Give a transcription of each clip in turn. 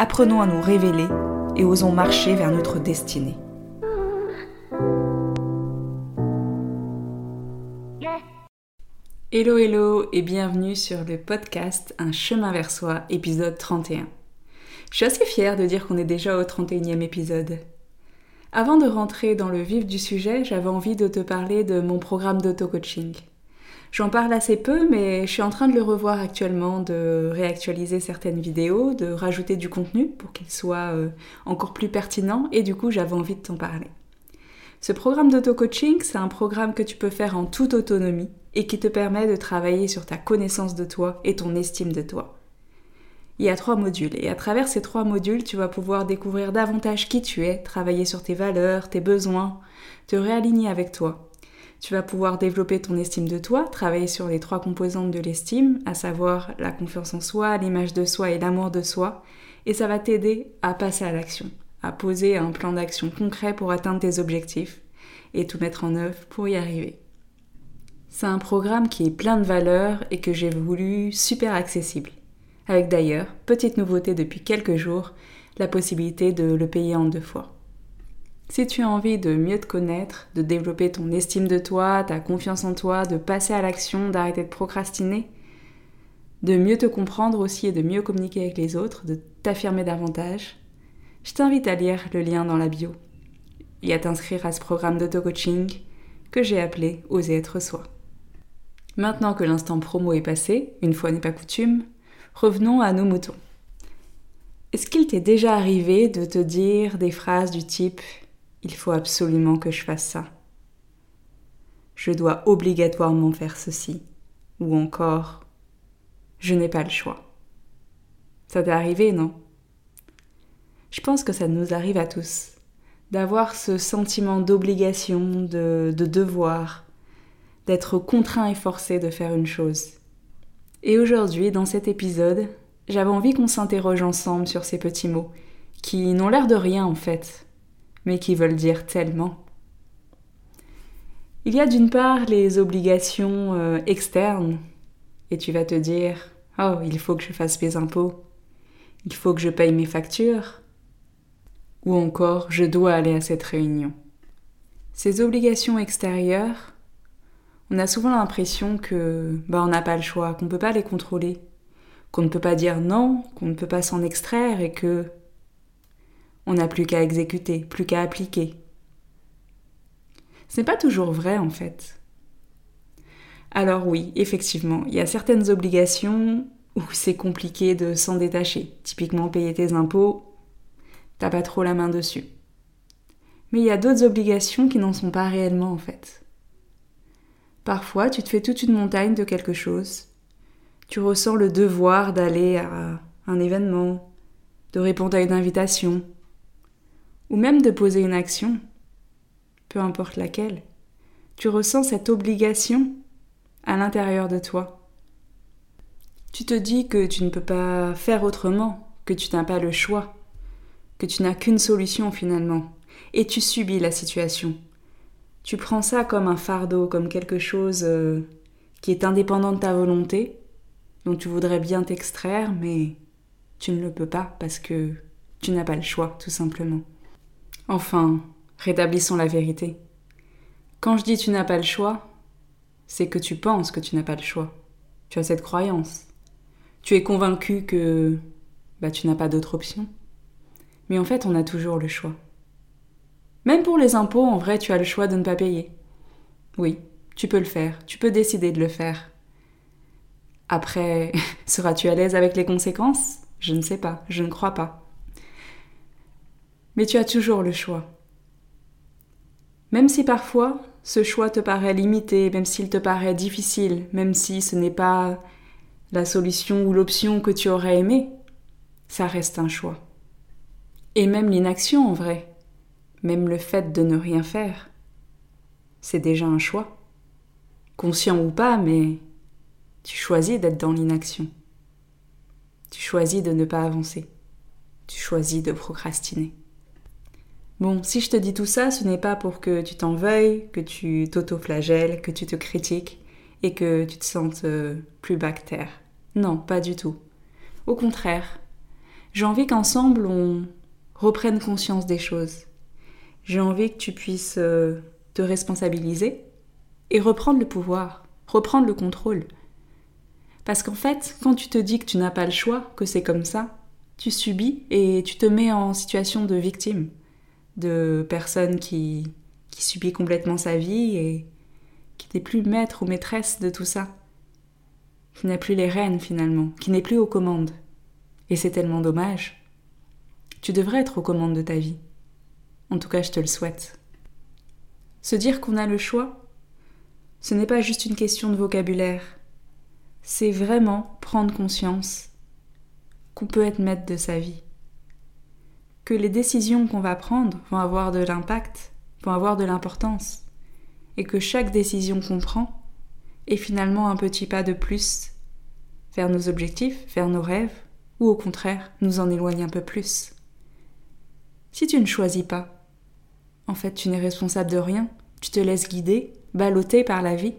Apprenons à nous révéler et osons marcher vers notre destinée. Hello hello et bienvenue sur le podcast Un chemin vers soi, épisode 31. Je suis assez fière de dire qu'on est déjà au 31e épisode. Avant de rentrer dans le vif du sujet, j'avais envie de te parler de mon programme d'auto-coaching. J'en parle assez peu, mais je suis en train de le revoir actuellement, de réactualiser certaines vidéos, de rajouter du contenu pour qu'il soit euh, encore plus pertinent, et du coup j'avais envie de t'en parler. Ce programme d'auto-coaching, c'est un programme que tu peux faire en toute autonomie et qui te permet de travailler sur ta connaissance de toi et ton estime de toi. Il y a trois modules et à travers ces trois modules, tu vas pouvoir découvrir davantage qui tu es, travailler sur tes valeurs, tes besoins, te réaligner avec toi. Tu vas pouvoir développer ton estime de toi, travailler sur les trois composantes de l'estime, à savoir la confiance en soi, l'image de soi et l'amour de soi, et ça va t'aider à passer à l'action, à poser un plan d'action concret pour atteindre tes objectifs et tout mettre en œuvre pour y arriver. C'est un programme qui est plein de valeurs et que j'ai voulu super accessible avec d'ailleurs, petite nouveauté depuis quelques jours, la possibilité de le payer en deux fois. Si tu as envie de mieux te connaître, de développer ton estime de toi, ta confiance en toi, de passer à l'action, d'arrêter de procrastiner, de mieux te comprendre aussi et de mieux communiquer avec les autres, de t'affirmer davantage, je t'invite à lire le lien dans la bio et à t'inscrire à ce programme d'auto-coaching que j'ai appelé Oser être soi. Maintenant que l'instant promo est passé, une fois n'est pas coutume, Revenons à nos moutons. Est-ce qu'il t'est déjà arrivé de te dire des phrases du type ⁇ Il faut absolument que je fasse ça ⁇ Je dois obligatoirement faire ceci ⁇ ou encore ⁇ Je n'ai pas le choix ⁇ Ça t'est arrivé, non? Je pense que ça nous arrive à tous, d'avoir ce sentiment d'obligation, de, de devoir, d'être contraint et forcé de faire une chose. Et aujourd'hui, dans cet épisode, j'avais envie qu'on s'interroge ensemble sur ces petits mots, qui n'ont l'air de rien en fait, mais qui veulent dire tellement. Il y a d'une part les obligations euh, externes, et tu vas te dire Oh, il faut que je fasse mes impôts, il faut que je paye mes factures, ou encore je dois aller à cette réunion. Ces obligations extérieures, on a souvent l'impression que bah, on n'a pas le choix, qu'on ne peut pas les contrôler, qu'on ne peut pas dire non, qu'on ne peut pas s'en extraire et que on n'a plus qu'à exécuter, plus qu'à appliquer. Ce n'est pas toujours vrai en fait. Alors oui, effectivement, il y a certaines obligations où c'est compliqué de s'en détacher. Typiquement payer tes impôts, t'as pas trop la main dessus. Mais il y a d'autres obligations qui n'en sont pas réellement en fait. Parfois, tu te fais toute une montagne de quelque chose. Tu ressens le devoir d'aller à un événement, de répondre à une invitation, ou même de poser une action, peu importe laquelle. Tu ressens cette obligation à l'intérieur de toi. Tu te dis que tu ne peux pas faire autrement, que tu n'as pas le choix, que tu n'as qu'une solution finalement, et tu subis la situation tu prends ça comme un fardeau, comme quelque chose euh, qui est indépendant de ta volonté, dont tu voudrais bien t'extraire, mais tu ne le peux pas parce que tu n'as pas le choix, tout simplement. Enfin, rétablissons la vérité. Quand je dis tu n'as pas le choix, c'est que tu penses que tu n'as pas le choix. Tu as cette croyance. Tu es convaincu que bah, tu n'as pas d'autre option. Mais en fait, on a toujours le choix. Même pour les impôts, en vrai, tu as le choix de ne pas payer. Oui, tu peux le faire, tu peux décider de le faire. Après, seras-tu à l'aise avec les conséquences? Je ne sais pas, je ne crois pas. Mais tu as toujours le choix. Même si parfois ce choix te paraît limité, même s'il te paraît difficile, même si ce n'est pas la solution ou l'option que tu aurais aimé, ça reste un choix. Et même l'inaction en vrai, même le fait de ne rien faire, c'est déjà un choix. Conscient ou pas, mais tu choisis d'être dans l'inaction. Tu choisis de ne pas avancer. Tu choisis de procrastiner. Bon, si je te dis tout ça, ce n'est pas pour que tu t'en veuilles, que tu t'auto-flagelles, que tu te critiques et que tu te sentes euh, plus bactère. Non, pas du tout. Au contraire, j'ai envie qu'ensemble on reprenne conscience des choses. J'ai envie que tu puisses euh, te responsabiliser et reprendre le pouvoir, reprendre le contrôle. Parce qu'en fait, quand tu te dis que tu n'as pas le choix, que c'est comme ça, tu subis et tu te mets en situation de victime, de personne qui, qui subit complètement sa vie et qui n'est plus maître ou maîtresse de tout ça, qui n'a plus les rênes finalement, qui n'est plus aux commandes. Et c'est tellement dommage. Tu devrais être aux commandes de ta vie. En tout cas, je te le souhaite. Se dire qu'on a le choix, ce n'est pas juste une question de vocabulaire, c'est vraiment prendre conscience qu'on peut être maître de sa vie, que les décisions qu'on va prendre vont avoir de l'impact, vont avoir de l'importance, et que chaque décision qu'on prend est finalement un petit pas de plus vers nos objectifs, vers nos rêves, ou au contraire nous en éloigne un peu plus. Si tu ne choisis pas, en fait tu n'es responsable de rien, tu te laisses guider, balloter par la vie,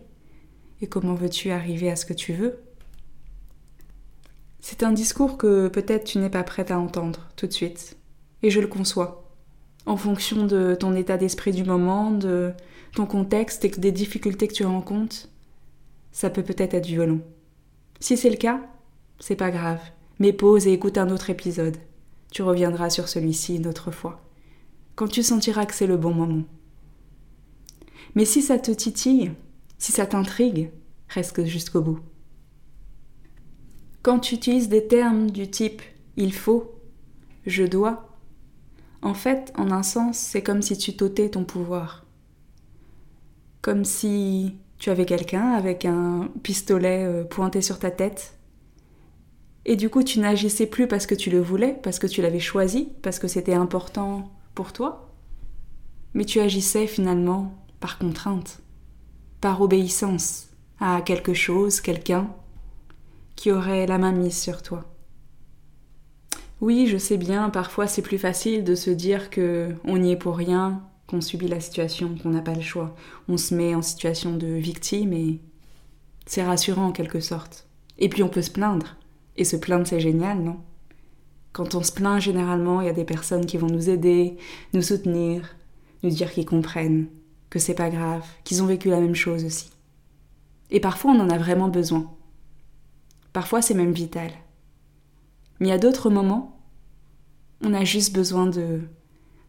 et comment veux-tu arriver à ce que tu veux? C'est un discours que peut-être tu n'es pas prête à entendre tout de suite, et je le conçois. En fonction de ton état d'esprit du moment, de ton contexte et des difficultés que tu rencontres, ça peut peut-être être violent. Si c'est le cas, c'est pas grave, mais pause et écoute un autre épisode. Tu reviendras sur celui-ci une autre fois, quand tu sentiras que c'est le bon moment. Mais si ça te titille, si ça t'intrigue, reste jusqu'au bout. Quand tu utilises des termes du type il faut, je dois, en fait, en un sens, c'est comme si tu t'ôtais ton pouvoir. Comme si tu avais quelqu'un avec un pistolet euh, pointé sur ta tête. Et du coup, tu n'agissais plus parce que tu le voulais, parce que tu l'avais choisi, parce que c'était important pour toi. Mais tu agissais finalement par contrainte, par obéissance à quelque chose, quelqu'un qui aurait la main mise sur toi. Oui, je sais bien, parfois c'est plus facile de se dire que on n'y est pour rien, qu'on subit la situation, qu'on n'a pas le choix. On se met en situation de victime et c'est rassurant en quelque sorte. Et puis on peut se plaindre. Et se plaindre c'est génial, non? Quand on se plaint, généralement, il y a des personnes qui vont nous aider, nous soutenir, nous dire qu'ils comprennent, que c'est pas grave, qu'ils ont vécu la même chose aussi. Et parfois on en a vraiment besoin. Parfois c'est même vital. Mais a d'autres moments, on a juste besoin de,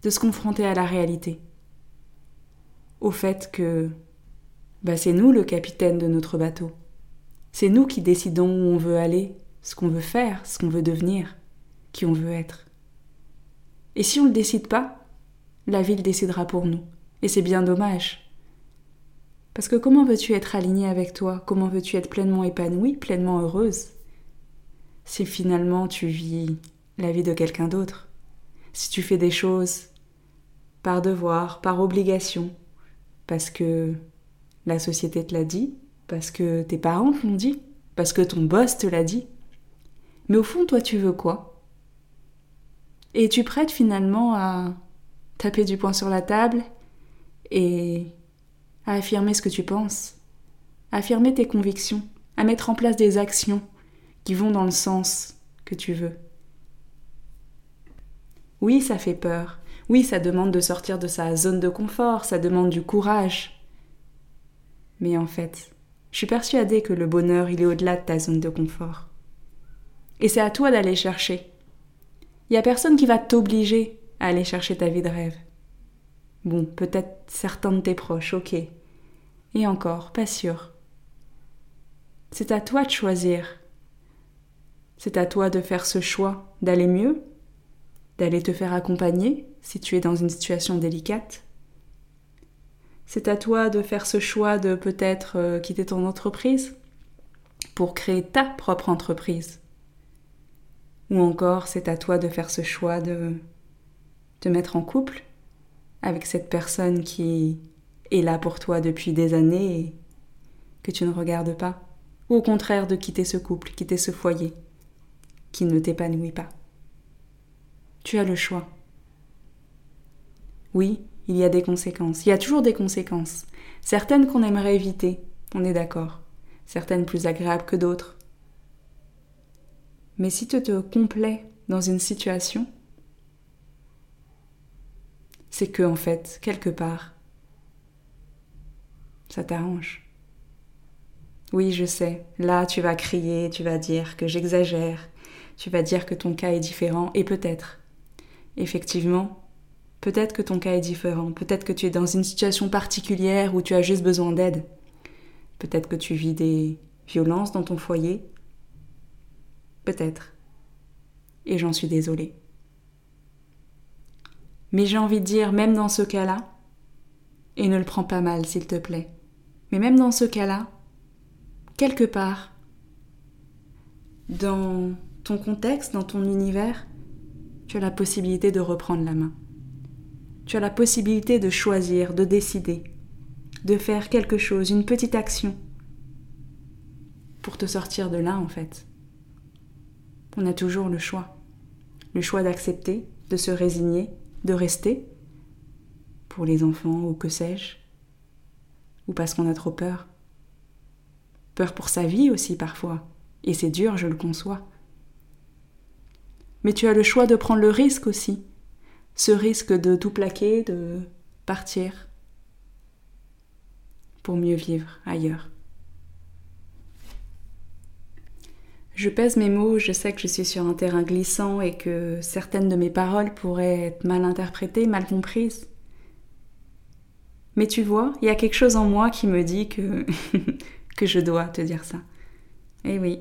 de se confronter à la réalité. Au fait que bah, c'est nous le capitaine de notre bateau. C'est nous qui décidons où on veut aller, ce qu'on veut faire, ce qu'on veut devenir, qui on veut être. Et si on ne le décide pas, la vie le décidera pour nous. Et c'est bien dommage. Parce que comment veux-tu être aligné avec toi? Comment veux-tu être pleinement épanouie, pleinement heureuse? Si finalement tu vis la vie de quelqu'un d'autre Si tu fais des choses par devoir, par obligation, parce que la société te l'a dit, parce que tes parents te l'ont dit, parce que ton boss te l'a dit. Mais au fond, toi, tu veux quoi? Et tu prêtes finalement à taper du poing sur la table et à affirmer ce que tu penses, affirmer tes convictions, à mettre en place des actions qui vont dans le sens que tu veux. Oui, ça fait peur. Oui, ça demande de sortir de sa zone de confort, ça demande du courage. Mais en fait, je suis persuadée que le bonheur, il est au-delà de ta zone de confort. Et c'est à toi d'aller chercher. Il n'y a personne qui va t'obliger à aller chercher ta vie de rêve. Bon, peut-être certains de tes proches, ok. Et encore, pas sûr. C'est à toi de choisir. C'est à toi de faire ce choix d'aller mieux, d'aller te faire accompagner si tu es dans une situation délicate. C'est à toi de faire ce choix de peut-être euh, quitter ton entreprise pour créer ta propre entreprise. Ou encore, c'est à toi de faire ce choix de te mettre en couple avec cette personne qui est là pour toi depuis des années et que tu ne regardes pas, ou au contraire de quitter ce couple, quitter ce foyer qui ne t'épanouit pas. Tu as le choix. Oui, il y a des conséquences. Il y a toujours des conséquences. Certaines qu'on aimerait éviter, on est d'accord. Certaines plus agréables que d'autres. Mais si tu te complais dans une situation, c'est que, en fait, quelque part, ça t'arrange. Oui, je sais, là tu vas crier, tu vas dire que j'exagère, tu vas dire que ton cas est différent, et peut-être, effectivement, peut-être que ton cas est différent, peut-être que tu es dans une situation particulière où tu as juste besoin d'aide, peut-être que tu vis des violences dans ton foyer, peut-être, et j'en suis désolée. Mais j'ai envie de dire, même dans ce cas-là, et ne le prends pas mal s'il te plaît, mais même dans ce cas-là, quelque part, dans ton contexte, dans ton univers, tu as la possibilité de reprendre la main. Tu as la possibilité de choisir, de décider, de faire quelque chose, une petite action pour te sortir de là en fait. On a toujours le choix. Le choix d'accepter, de se résigner, de rester, pour les enfants ou que sais-je, ou parce qu'on a trop peur. Peur pour sa vie aussi parfois, et c'est dur, je le conçois. Mais tu as le choix de prendre le risque aussi, ce risque de tout plaquer, de partir, pour mieux vivre ailleurs. Je pèse mes mots, je sais que je suis sur un terrain glissant et que certaines de mes paroles pourraient être mal interprétées, mal comprises. Mais tu vois, il y a quelque chose en moi qui me dit que, que je dois te dire ça. Eh oui,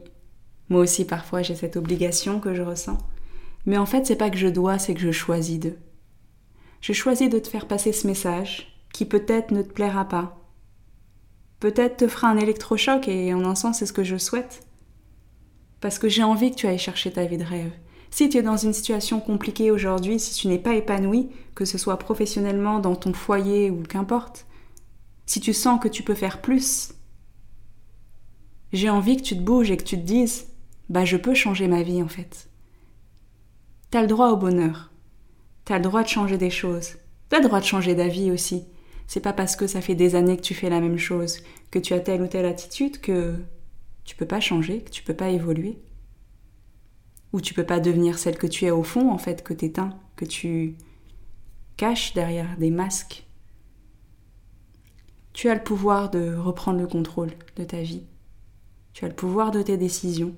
moi aussi parfois j'ai cette obligation que je ressens. Mais en fait, c'est pas que je dois, c'est que je choisis de. Je choisis de te faire passer ce message qui peut-être ne te plaira pas. Peut-être te fera un électrochoc et en un sens c'est ce que je souhaite parce que j'ai envie que tu ailles chercher ta vie de rêve. Si tu es dans une situation compliquée aujourd'hui, si tu n'es pas épanoui, que ce soit professionnellement, dans ton foyer ou qu'importe, si tu sens que tu peux faire plus, j'ai envie que tu te bouges et que tu te dises Bah, je peux changer ma vie en fait. T'as le droit au bonheur. T'as le droit de changer des choses. T'as le droit de changer d'avis aussi. C'est pas parce que ça fait des années que tu fais la même chose, que tu as telle ou telle attitude que tu peux pas changer, que tu peux pas évoluer. Ou tu peux pas devenir celle que tu es au fond, en fait, que tu éteins, que tu caches derrière des masques. Tu as le pouvoir de reprendre le contrôle de ta vie. Tu as le pouvoir de tes décisions.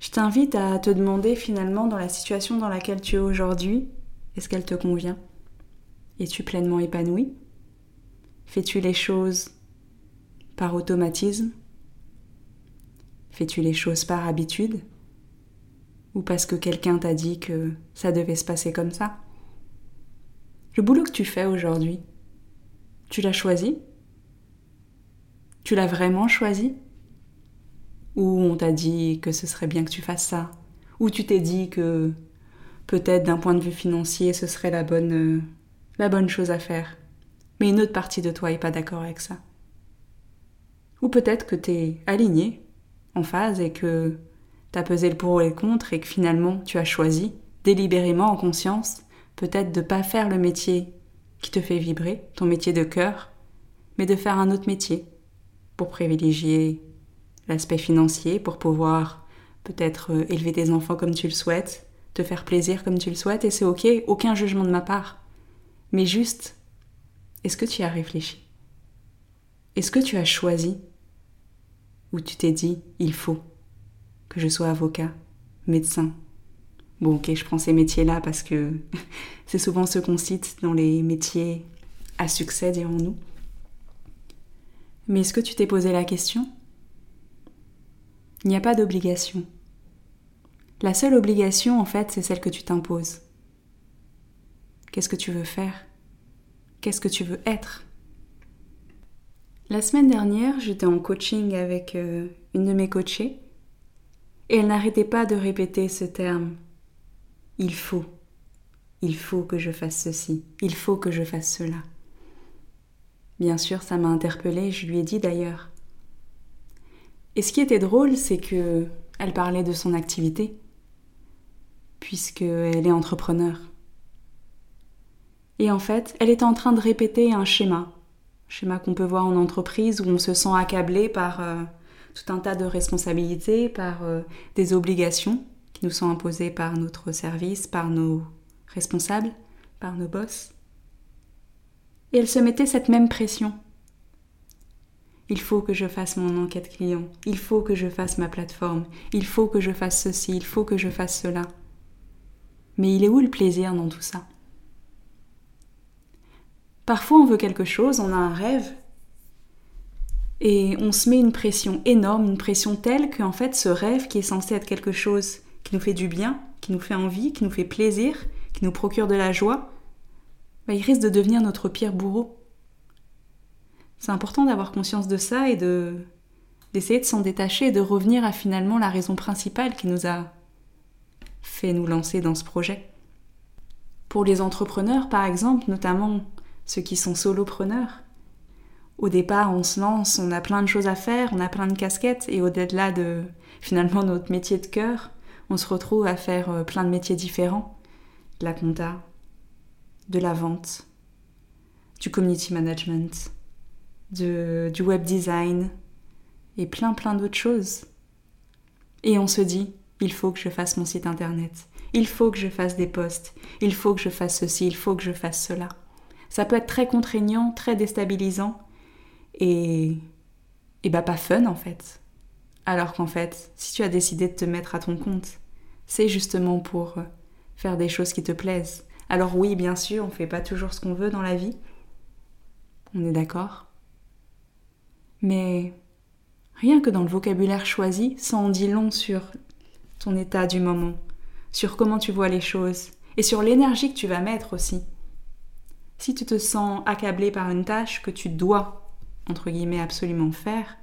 Je t'invite à te demander finalement dans la situation dans laquelle tu es aujourd'hui, est-ce qu'elle te convient? Es-tu pleinement épanoui Fais-tu les choses par automatisme? Fais-tu les choses par habitude? Ou parce que quelqu'un t'a dit que ça devait se passer comme ça? Le boulot que tu fais aujourd'hui, tu l'as choisi? Tu l'as vraiment choisi? Ou on t'a dit que ce serait bien que tu fasses ça Ou tu t'es dit que peut-être d'un point de vue financier ce serait la bonne, la bonne chose à faire mais une autre partie de toi n'est pas d'accord avec ça. Ou peut-être que tu es aligné, en phase, et que tu as pesé le pour et le contre, et que finalement tu as choisi, délibérément, en conscience, peut-être de ne pas faire le métier qui te fait vibrer, ton métier de cœur, mais de faire un autre métier, pour privilégier l'aspect financier, pour pouvoir peut-être euh, élever tes enfants comme tu le souhaites, te faire plaisir comme tu le souhaites, et c'est ok, aucun jugement de ma part. Mais juste, est-ce que tu as réfléchi? Est-ce que tu as choisi? Où tu t'es dit, il faut que je sois avocat, médecin? Bon, ok, je prends ces métiers-là parce que c'est souvent ce qu'on cite dans les métiers à succès, dirons-nous. Mais est-ce que tu t'es posé la question? Il n'y a pas d'obligation. La seule obligation, en fait, c'est celle que tu t'imposes. Qu'est-ce que tu veux faire? Qu'est-ce que tu veux être? La semaine dernière, j'étais en coaching avec euh, une de mes coachées et elle n'arrêtait pas de répéter ce terme. Il faut, il faut que je fasse ceci, il faut que je fasse cela. Bien sûr, ça m'a interpellée, je lui ai dit d'ailleurs. Et ce qui était drôle, c'est que elle parlait de son activité, puisqu'elle est entrepreneur. Et en fait, elle était en train de répéter un schéma, schéma qu'on peut voir en entreprise où on se sent accablé par euh, tout un tas de responsabilités, par euh, des obligations qui nous sont imposées par notre service, par nos responsables, par nos boss. Et elle se mettait cette même pression. Il faut que je fasse mon enquête client, il faut que je fasse ma plateforme, il faut que je fasse ceci, il faut que je fasse cela. Mais il est où le plaisir dans tout ça? Parfois on veut quelque chose, on a un rêve, et on se met une pression énorme, une pression telle qu'en fait ce rêve qui est censé être quelque chose qui nous fait du bien, qui nous fait envie, qui nous fait plaisir, qui nous procure de la joie, bah, il risque de devenir notre pire bourreau. C'est important d'avoir conscience de ça et de d'essayer de s'en détacher et de revenir à finalement la raison principale qui nous a fait nous lancer dans ce projet. Pour les entrepreneurs, par exemple, notamment ceux qui sont solopreneurs. Au départ, on se lance, on a plein de choses à faire, on a plein de casquettes, et au-delà de finalement notre métier de cœur, on se retrouve à faire euh, plein de métiers différents. De la compta, de la vente, du community management, de, du web design, et plein plein d'autres choses. Et on se dit, il faut que je fasse mon site internet, il faut que je fasse des posts, il faut que je fasse ceci, il faut que je fasse cela ça peut être très contraignant, très déstabilisant et, et bah pas fun en fait. Alors qu'en fait, si tu as décidé de te mettre à ton compte, c'est justement pour faire des choses qui te plaisent. Alors oui, bien sûr, on fait pas toujours ce qu'on veut dans la vie. On est d'accord. Mais rien que dans le vocabulaire choisi, ça en dit long sur ton état du moment, sur comment tu vois les choses et sur l'énergie que tu vas mettre aussi. Si tu te sens accablé par une tâche que tu dois, entre guillemets, absolument faire,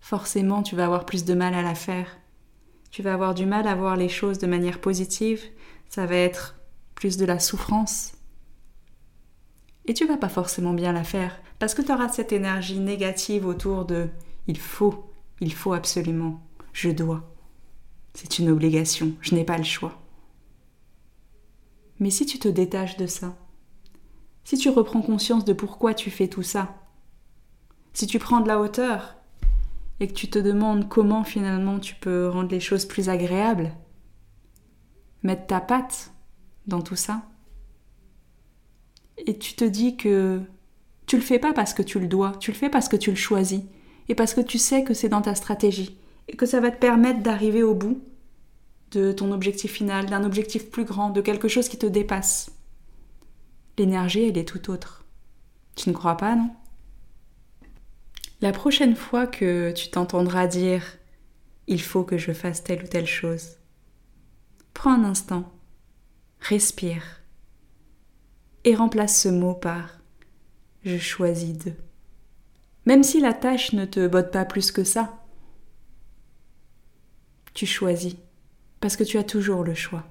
forcément tu vas avoir plus de mal à la faire. Tu vas avoir du mal à voir les choses de manière positive, ça va être plus de la souffrance. Et tu vas pas forcément bien la faire, parce que tu auras cette énergie négative autour de il faut, il faut absolument, je dois. C'est une obligation, je n'ai pas le choix. Mais si tu te détaches de ça, si tu reprends conscience de pourquoi tu fais tout ça, si tu prends de la hauteur et que tu te demandes comment finalement tu peux rendre les choses plus agréables, mettre ta patte dans tout ça, et tu te dis que tu le fais pas parce que tu le dois, tu le fais parce que tu le choisis, et parce que tu sais que c'est dans ta stratégie, et que ça va te permettre d'arriver au bout de ton objectif final, d'un objectif plus grand, de quelque chose qui te dépasse. L'énergie, elle est tout autre. Tu ne crois pas, non? La prochaine fois que tu t'entendras dire ⁇ Il faut que je fasse telle ou telle chose ⁇ prends un instant, respire, et remplace ce mot par ⁇ Je choisis de ⁇ Même si la tâche ne te botte pas plus que ça, tu choisis, parce que tu as toujours le choix.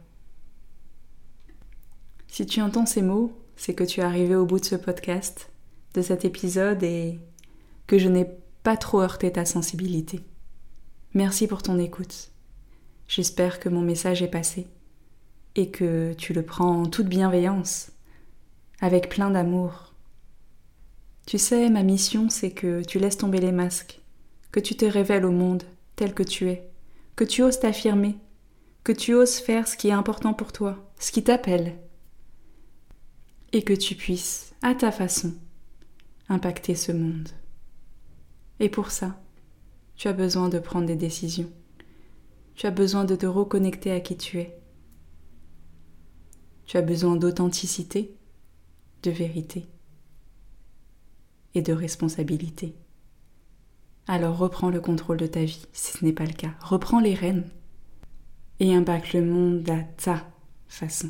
Si tu entends ces mots, c'est que tu es arrivé au bout de ce podcast, de cet épisode et que je n'ai pas trop heurté ta sensibilité. Merci pour ton écoute. J'espère que mon message est passé et que tu le prends en toute bienveillance, avec plein d'amour. Tu sais, ma mission, c'est que tu laisses tomber les masques, que tu te révèles au monde tel que tu es, que tu oses t'affirmer, que tu oses faire ce qui est important pour toi, ce qui t'appelle, et que tu puisses, à ta façon, impacter ce monde. Et pour ça, tu as besoin de prendre des décisions. Tu as besoin de te reconnecter à qui tu es. Tu as besoin d'authenticité, de vérité et de responsabilité. Alors reprends le contrôle de ta vie, si ce n'est pas le cas. Reprends les rênes et impacte le monde à ta façon.